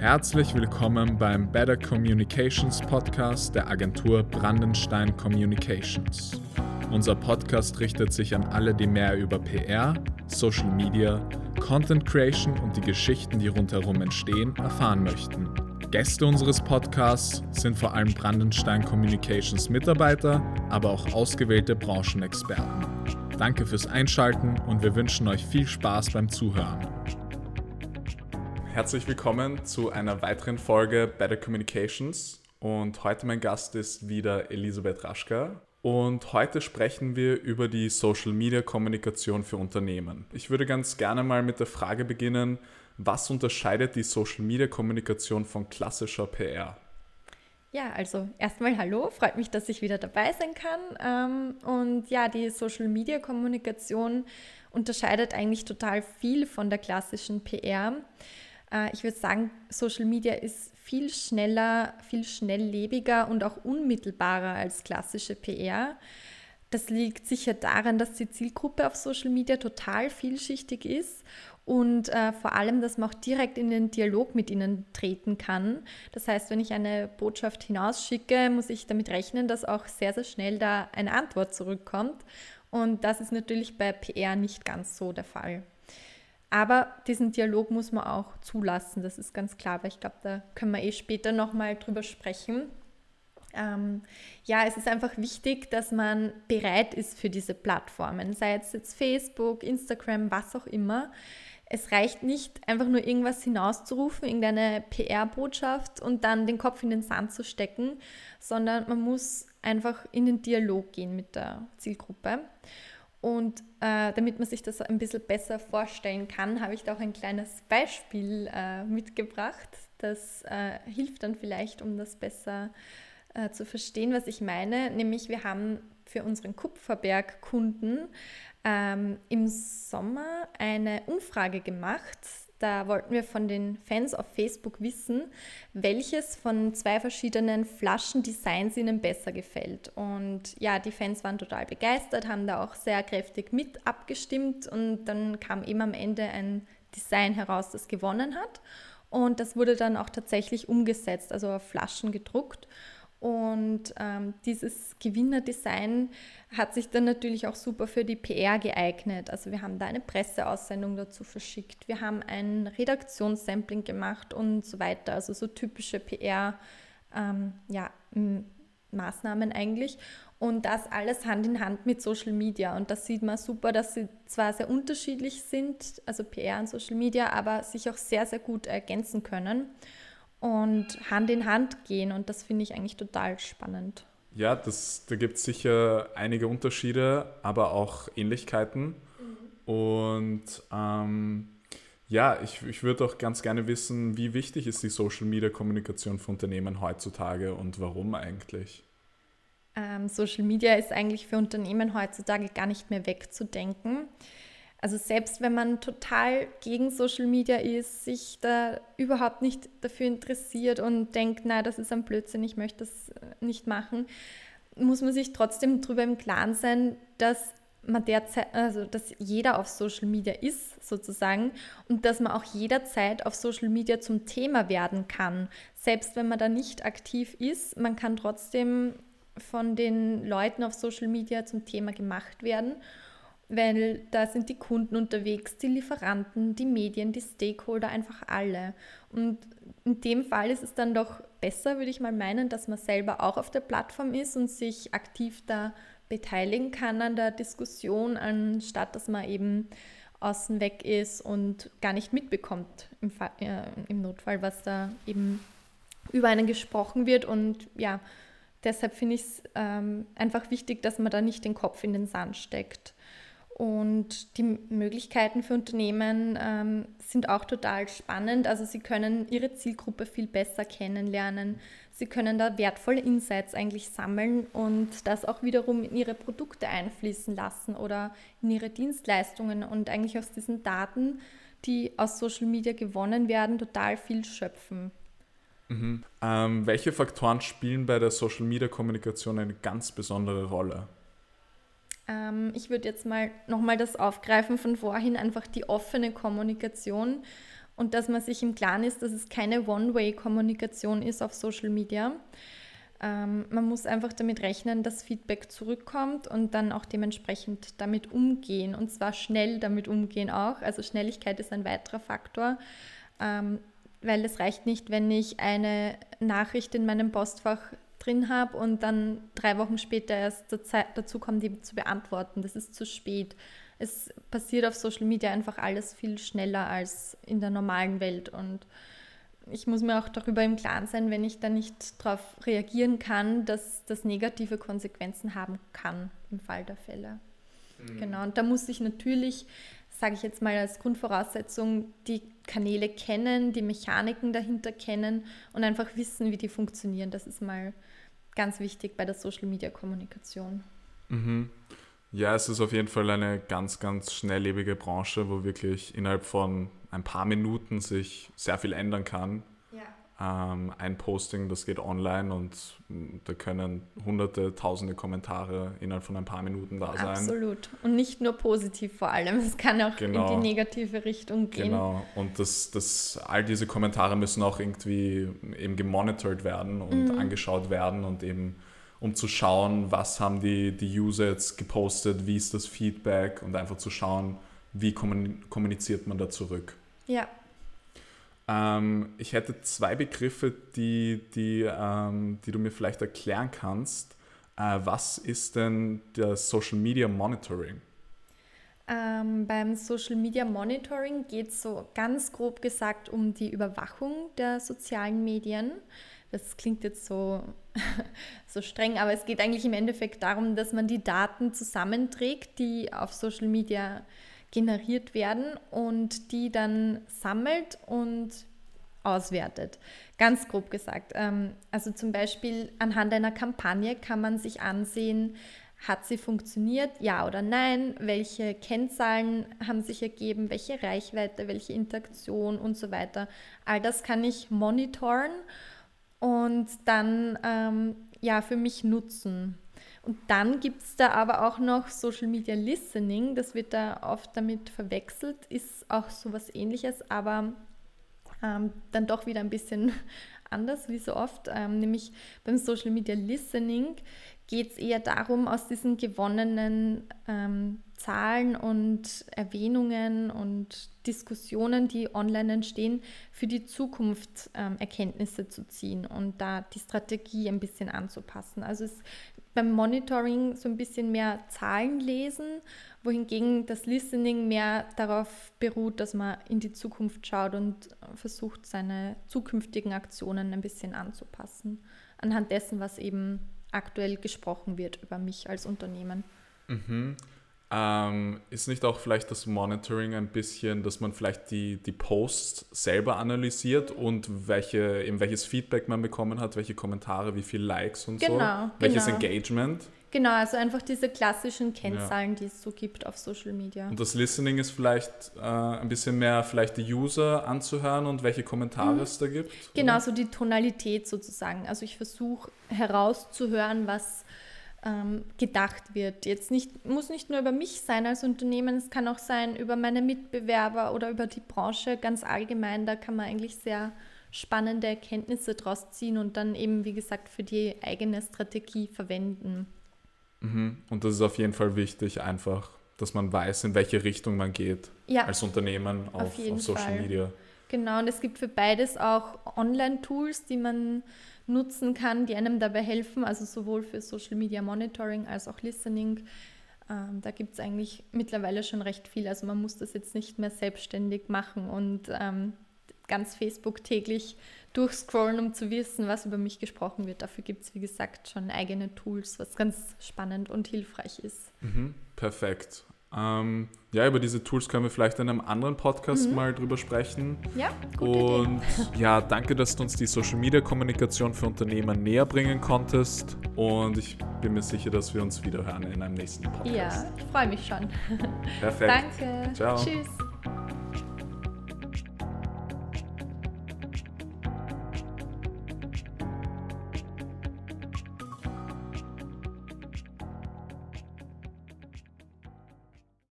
Herzlich willkommen beim Better Communications Podcast der Agentur Brandenstein Communications. Unser Podcast richtet sich an alle, die mehr über PR, Social Media, Content Creation und die Geschichten, die rundherum entstehen, erfahren möchten. Gäste unseres Podcasts sind vor allem Brandenstein Communications Mitarbeiter, aber auch ausgewählte Branchenexperten. Danke fürs Einschalten und wir wünschen euch viel Spaß beim Zuhören. Herzlich willkommen zu einer weiteren Folge Better Communications und heute mein Gast ist wieder Elisabeth Raschka und heute sprechen wir über die Social Media Kommunikation für Unternehmen. Ich würde ganz gerne mal mit der Frage beginnen, was unterscheidet die Social Media Kommunikation von klassischer PR? Ja, also erstmal hallo, freut mich, dass ich wieder dabei sein kann. Ähm, und ja, die Social Media Kommunikation unterscheidet eigentlich total viel von der klassischen PR. Äh, ich würde sagen, Social Media ist viel schneller, viel schnelllebiger und auch unmittelbarer als klassische PR. Das liegt sicher daran, dass die Zielgruppe auf Social Media total vielschichtig ist und äh, vor allem, dass man auch direkt in den Dialog mit ihnen treten kann. Das heißt, wenn ich eine Botschaft hinausschicke, muss ich damit rechnen, dass auch sehr, sehr schnell da eine Antwort zurückkommt. Und das ist natürlich bei PR nicht ganz so der Fall. Aber diesen Dialog muss man auch zulassen, das ist ganz klar, weil ich glaube, da können wir eh später nochmal drüber sprechen. Ähm, ja, es ist einfach wichtig, dass man bereit ist für diese Plattformen, sei es jetzt Facebook, Instagram, was auch immer. Es reicht nicht, einfach nur irgendwas hinauszurufen, irgendeine PR-Botschaft und dann den Kopf in den Sand zu stecken, sondern man muss einfach in den Dialog gehen mit der Zielgruppe. Und äh, damit man sich das ein bisschen besser vorstellen kann, habe ich da auch ein kleines Beispiel äh, mitgebracht. Das äh, hilft dann vielleicht, um das besser äh, zu verstehen, was ich meine. Nämlich, wir haben für unseren Kupferberg-Kunden ähm, im Sommer eine Umfrage gemacht da wollten wir von den Fans auf Facebook wissen, welches von zwei verschiedenen Flaschendesigns ihnen besser gefällt. Und ja, die Fans waren total begeistert, haben da auch sehr kräftig mit abgestimmt und dann kam eben am Ende ein Design heraus, das gewonnen hat. Und das wurde dann auch tatsächlich umgesetzt, also auf Flaschen gedruckt. Und ähm, dieses Gewinnerdesign hat sich dann natürlich auch super für die PR geeignet. Also wir haben da eine Presseaussendung dazu verschickt, wir haben ein Redaktionssampling gemacht und so weiter. Also so typische PR ähm, ja, Maßnahmen eigentlich. Und das alles Hand in Hand mit Social Media. Und das sieht man super, dass sie zwar sehr unterschiedlich sind, also PR und Social Media, aber sich auch sehr, sehr gut ergänzen können und Hand in Hand gehen. Und das finde ich eigentlich total spannend. Ja, das, da gibt es sicher einige Unterschiede, aber auch Ähnlichkeiten. Mhm. Und ähm, ja, ich, ich würde auch ganz gerne wissen, wie wichtig ist die Social-Media-Kommunikation für Unternehmen heutzutage und warum eigentlich? Ähm, Social Media ist eigentlich für Unternehmen heutzutage gar nicht mehr wegzudenken. Also selbst wenn man total gegen Social Media ist, sich da überhaupt nicht dafür interessiert und denkt, na, das ist ein Blödsinn, ich möchte das äh, nicht machen, muss man sich trotzdem darüber im Klaren sein, dass man derzeit, also dass jeder auf Social Media ist sozusagen und dass man auch jederzeit auf Social Media zum Thema werden kann. Selbst wenn man da nicht aktiv ist, man kann trotzdem von den Leuten auf Social Media zum Thema gemacht werden weil da sind die Kunden unterwegs, die Lieferanten, die Medien, die Stakeholder, einfach alle. Und in dem Fall ist es dann doch besser, würde ich mal meinen, dass man selber auch auf der Plattform ist und sich aktiv da beteiligen kann an der Diskussion, anstatt dass man eben außen weg ist und gar nicht mitbekommt im, Fall, äh, im Notfall, was da eben über einen gesprochen wird. Und ja, deshalb finde ich es ähm, einfach wichtig, dass man da nicht den Kopf in den Sand steckt. Und die Möglichkeiten für Unternehmen ähm, sind auch total spannend. Also sie können ihre Zielgruppe viel besser kennenlernen. Sie können da wertvolle Insights eigentlich sammeln und das auch wiederum in ihre Produkte einfließen lassen oder in ihre Dienstleistungen und eigentlich aus diesen Daten, die aus Social Media gewonnen werden, total viel schöpfen. Mhm. Ähm, welche Faktoren spielen bei der Social Media Kommunikation eine ganz besondere Rolle? Ähm, ich würde jetzt mal nochmal das aufgreifen von vorhin, einfach die offene Kommunikation und dass man sich im Klaren ist, dass es keine One-Way-Kommunikation ist auf Social Media. Ähm, man muss einfach damit rechnen, dass Feedback zurückkommt und dann auch dementsprechend damit umgehen und zwar schnell damit umgehen auch. Also Schnelligkeit ist ein weiterer Faktor, ähm, weil es reicht nicht, wenn ich eine Nachricht in meinem Postfach drin habe und dann drei Wochen später erst dazu kommen, die zu beantworten. Das ist zu spät. Es passiert auf Social Media einfach alles viel schneller als in der normalen Welt und ich muss mir auch darüber im Klaren sein, wenn ich da nicht darauf reagieren kann, dass das negative Konsequenzen haben kann im Fall der Fälle. Mhm. Genau, und da muss ich natürlich, sage ich jetzt mal als Grundvoraussetzung, die Kanäle kennen, die Mechaniken dahinter kennen und einfach wissen, wie die funktionieren. Das ist mal ganz wichtig bei der Social-Media-Kommunikation. Mhm. Ja, es ist auf jeden Fall eine ganz, ganz schnelllebige Branche, wo wirklich innerhalb von ein paar Minuten sich sehr viel ändern kann. Ähm, ein Posting, das geht online und da können hunderte, tausende Kommentare innerhalb von ein paar Minuten da sein. Absolut. Und nicht nur positiv vor allem, es kann auch genau. in die negative Richtung gehen. Genau. Und das, das, all diese Kommentare müssen auch irgendwie eben gemonitort werden und mhm. angeschaut werden und eben um zu schauen, was haben die, die User jetzt gepostet, wie ist das Feedback und einfach zu schauen, wie kommuniziert man da zurück. Ja. Ähm, ich hätte zwei Begriffe, die, die, ähm, die du mir vielleicht erklären kannst. Äh, was ist denn das Social Media Monitoring? Ähm, beim Social Media Monitoring geht es so ganz grob gesagt um die Überwachung der sozialen Medien. Das klingt jetzt so, so streng, aber es geht eigentlich im Endeffekt darum, dass man die Daten zusammenträgt, die auf Social Media generiert werden und die dann sammelt und auswertet. Ganz grob gesagt. Ähm, also zum Beispiel anhand einer Kampagne kann man sich ansehen, hat sie funktioniert, ja oder nein? Welche Kennzahlen haben sich ergeben? Welche Reichweite, welche Interaktion und so weiter? All das kann ich monitoren und dann ähm, ja für mich nutzen. Und dann gibt es da aber auch noch Social Media Listening, das wird da oft damit verwechselt, ist auch sowas ähnliches, aber ähm, dann doch wieder ein bisschen anders wie so oft. Ähm, nämlich beim Social Media Listening geht es eher darum, aus diesen gewonnenen ähm, Zahlen und Erwähnungen und Diskussionen, die online entstehen, für die Zukunft ähm, Erkenntnisse zu ziehen und da die Strategie ein bisschen anzupassen. Also es beim Monitoring so ein bisschen mehr Zahlen lesen, wohingegen das Listening mehr darauf beruht, dass man in die Zukunft schaut und versucht, seine zukünftigen Aktionen ein bisschen anzupassen, anhand dessen, was eben aktuell gesprochen wird über mich als Unternehmen. Mhm. Ähm, ist nicht auch vielleicht das Monitoring ein bisschen, dass man vielleicht die, die Posts selber analysiert und welche, eben welches Feedback man bekommen hat, welche Kommentare, wie viele Likes und genau, so, welches genau. Engagement? Genau, also einfach diese klassischen Kennzahlen, ja. die es so gibt auf Social Media. Und das Listening ist vielleicht äh, ein bisschen mehr vielleicht die User anzuhören und welche Kommentare mhm. es da gibt? Genau, oder? so die Tonalität sozusagen. Also ich versuche herauszuhören, was ähm, gedacht wird. Jetzt nicht, muss nicht nur über mich sein als Unternehmen, es kann auch sein über meine Mitbewerber oder über die Branche ganz allgemein. Da kann man eigentlich sehr spannende Erkenntnisse draus ziehen und dann eben, wie gesagt, für die eigene Strategie verwenden. Mhm. Und das ist auf jeden Fall wichtig, einfach, dass man weiß, in welche Richtung man geht ja, als Unternehmen auf, auf, auf Social Fall. Media. Genau, und es gibt für beides auch Online-Tools, die man nutzen kann, die einem dabei helfen, also sowohl für Social Media Monitoring als auch Listening. Ähm, da gibt es eigentlich mittlerweile schon recht viel. Also man muss das jetzt nicht mehr selbstständig machen und ähm, ganz Facebook täglich durchscrollen, um zu wissen, was über mich gesprochen wird. Dafür gibt es, wie gesagt, schon eigene Tools, was ganz spannend und hilfreich ist. Mhm, perfekt. Ähm, ja, über diese Tools können wir vielleicht in einem anderen Podcast mhm. mal drüber sprechen. Ja, gute Und Idee. ja, danke, dass du uns die Social Media Kommunikation für Unternehmer näher bringen konntest. Und ich bin mir sicher, dass wir uns wieder hören in einem nächsten Podcast. Ja, ich freue mich schon. Perfekt. Danke. Ciao. Tschüss.